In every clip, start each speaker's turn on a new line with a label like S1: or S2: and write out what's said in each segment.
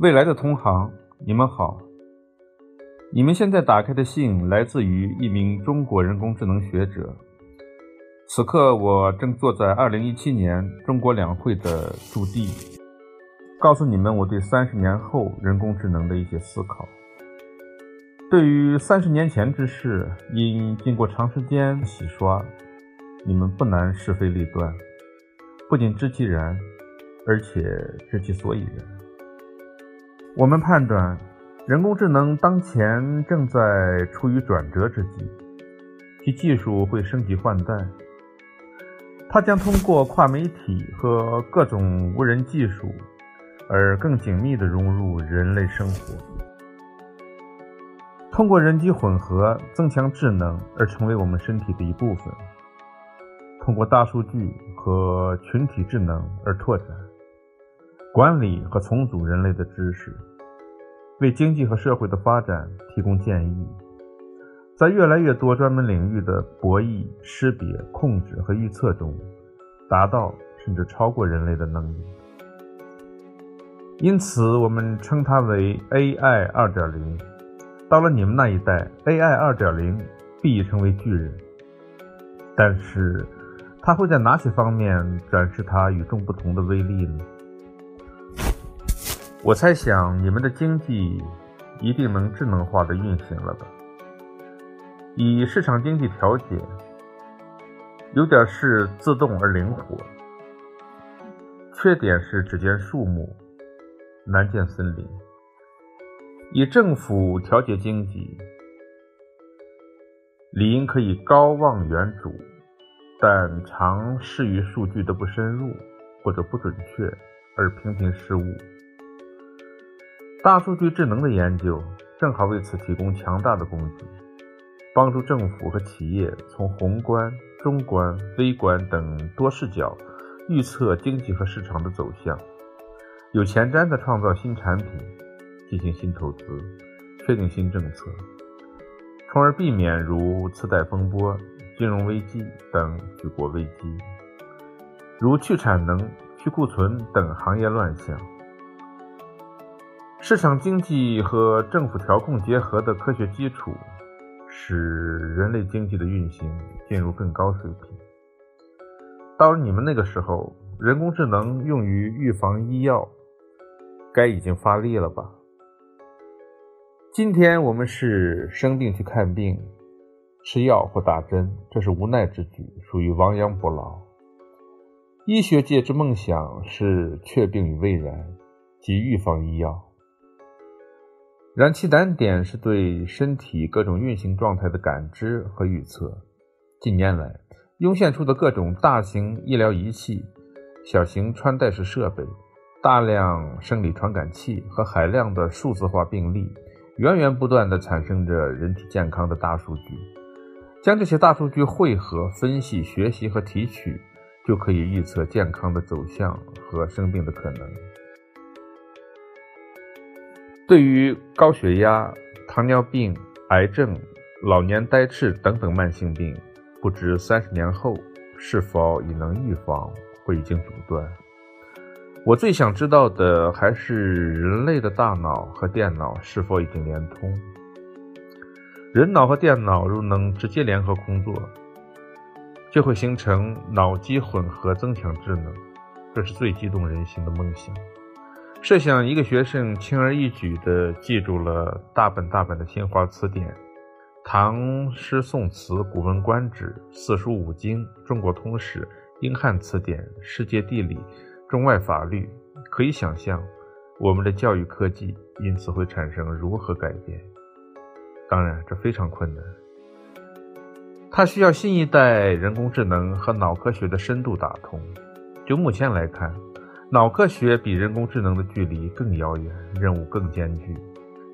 S1: 未来的同行，你们好。你们现在打开的信来自于一名中国人工智能学者。此刻，我正坐在2017年中国两会的驻地，告诉你们我对三十年后人工智能的一些思考。对于三十年前之事，因经过长时间洗刷，你们不难是非立断，不仅知其然，而且知其所以然。我们判断，人工智能当前正在处于转折之际，其技术会升级换代，它将通过跨媒体和各种无人技术，而更紧密地融入人类生活，通过人机混合增强智能而成为我们身体的一部分，通过大数据和群体智能而拓展。管理和重组人类的知识，为经济和社会的发展提供建议，在越来越多专门领域的博弈、识别、控制和预测中，达到甚至超过人类的能力。因此，我们称它为 AI 2.0。到了你们那一代，AI 2.0必成为巨人。但是，它会在哪些方面展示它与众不同的威力呢？我猜想，你们的经济一定能智能化的运行了吧？以市场经济调节，有点是自动而灵活，缺点是只见树木，难见森林。以政府调节经济，理应可以高望远瞩，但常适于数据的不深入或者不准确，而频频失误。大数据智能的研究正好为此提供强大的工具，帮助政府和企业从宏观、中观、微观等多视角预测经济和市场的走向，有前瞻地创造新产品，进行新投资，确定新政策，从而避免如次贷风波、金融危机等举国危机，如去产能、去库存等行业乱象。市场经济和政府调控结合的科学基础，使人类经济的运行进入更高水平。到了你们那个时候，人工智能用于预防医药，该已经发力了吧？今天我们是生病去看病，吃药或打针，这是无奈之举，属于亡羊补牢。医学界之梦想是却病于未然，即预防医药。燃气难点是对身体各种运行状态的感知和预测。近年来涌现出的各种大型医疗仪器、小型穿戴式设备、大量生理传感器和海量的数字化病例，源源不断地产生着人体健康的大数据。将这些大数据汇合、分析、学习和提取，就可以预测健康的走向和生病的可能。对于高血压、糖尿病、癌症、老年呆滞等等慢性病，不知三十年后是否已能预防或已经阻断？我最想知道的还是人类的大脑和电脑是否已经连通。人脑和电脑如能直接联合工作，就会形成脑机混合增强智能，这是最激动人心的梦想。设想一个学生轻而易举地记住了大本大本的新华词典、唐诗宋词、古文观止、四书五经、中国通史、英汉词典、世界地理、中外法律，可以想象我们的教育科技因此会产生如何改变。当然，这非常困难，它需要新一代人工智能和脑科学的深度打通。就目前来看。脑科学比人工智能的距离更遥远，任务更艰巨。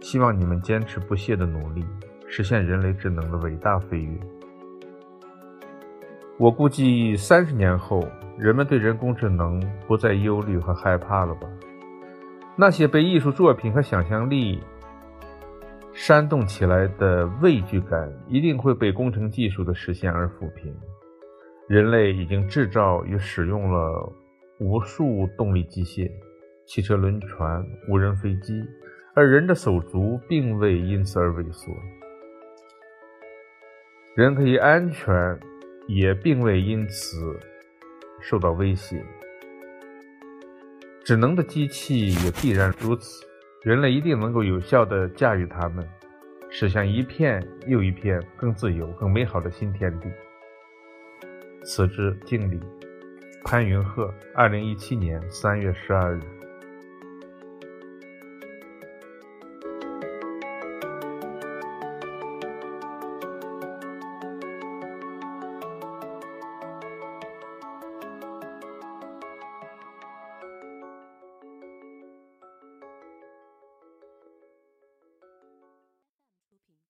S1: 希望你们坚持不懈的努力，实现人类智能的伟大飞跃。我估计三十年后，人们对人工智能不再忧虑和害怕了吧？那些被艺术作品和想象力煽动起来的畏惧感，一定会被工程技术的实现而抚平。人类已经制造与使用了。无数动力机械，汽车、轮船、无人飞机，而人的手足并未因此而萎缩。人可以安全，也并未因此受到威胁。智能的机器也必然如此，人类一定能够有效地驾驭它们，驶向一片又一片更自由、更美好的新天地。此致敬礼，潘云鹤，二零一七年三月十二日。